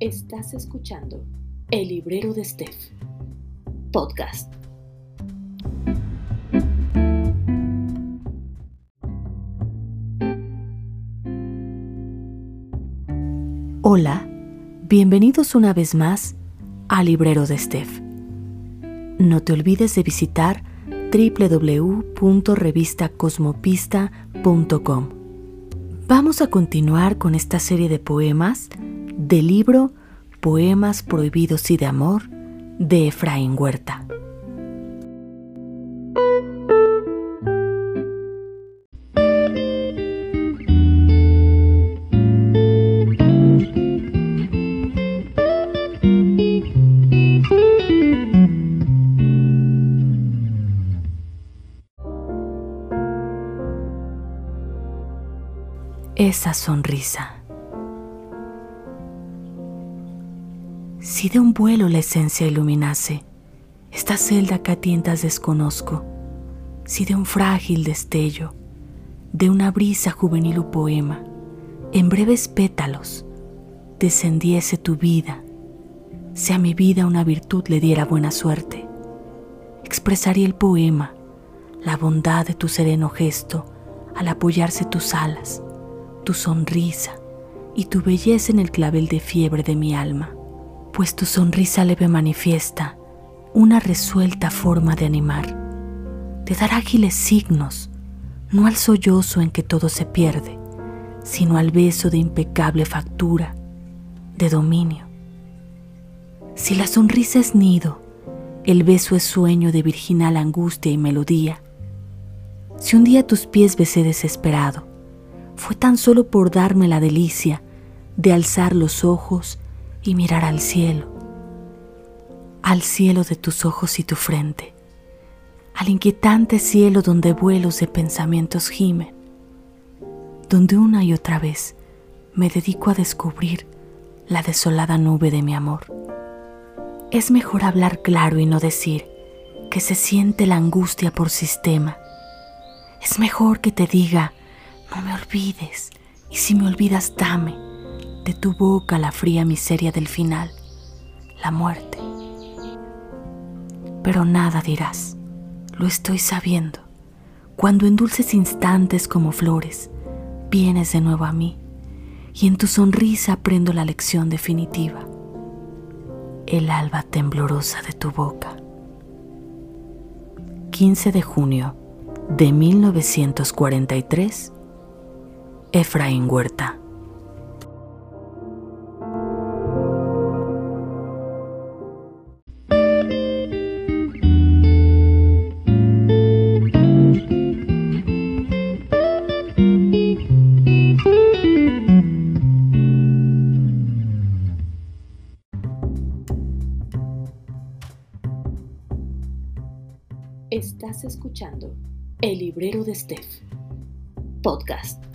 Estás escuchando El Librero de Steph, podcast. Hola, bienvenidos una vez más al Librero de Steph. No te olvides de visitar www.revistacosmopista.com. Vamos a continuar con esta serie de poemas del libro Poemas Prohibidos y de Amor de Efraín Huerta. Esa sonrisa. Si de un vuelo la esencia iluminase, esta celda que a tientas desconozco, si de un frágil destello, de una brisa juvenil o poema, en breves pétalos, descendiese tu vida, si a mi vida una virtud le diera buena suerte, expresaría el poema, la bondad de tu sereno gesto al apoyarse tus alas, tu sonrisa y tu belleza en el clavel de fiebre de mi alma pues tu sonrisa leve manifiesta una resuelta forma de animar, de dar ágiles signos, no al sollozo en que todo se pierde, sino al beso de impecable factura, de dominio. Si la sonrisa es nido, el beso es sueño de virginal angustia y melodía. Si un día tus pies besé desesperado, fue tan solo por darme la delicia de alzar los ojos y mirar al cielo, al cielo de tus ojos y tu frente, al inquietante cielo donde vuelos de pensamientos gimen, donde una y otra vez me dedico a descubrir la desolada nube de mi amor. Es mejor hablar claro y no decir que se siente la angustia por sistema. Es mejor que te diga, no me olvides, y si me olvidas, dame de tu boca la fría miseria del final, la muerte. Pero nada dirás, lo estoy sabiendo, cuando en dulces instantes como flores vienes de nuevo a mí y en tu sonrisa aprendo la lección definitiva, el alba temblorosa de tu boca. 15 de junio de 1943, Efraín Huerta. Estás escuchando El Librero de Steph, podcast.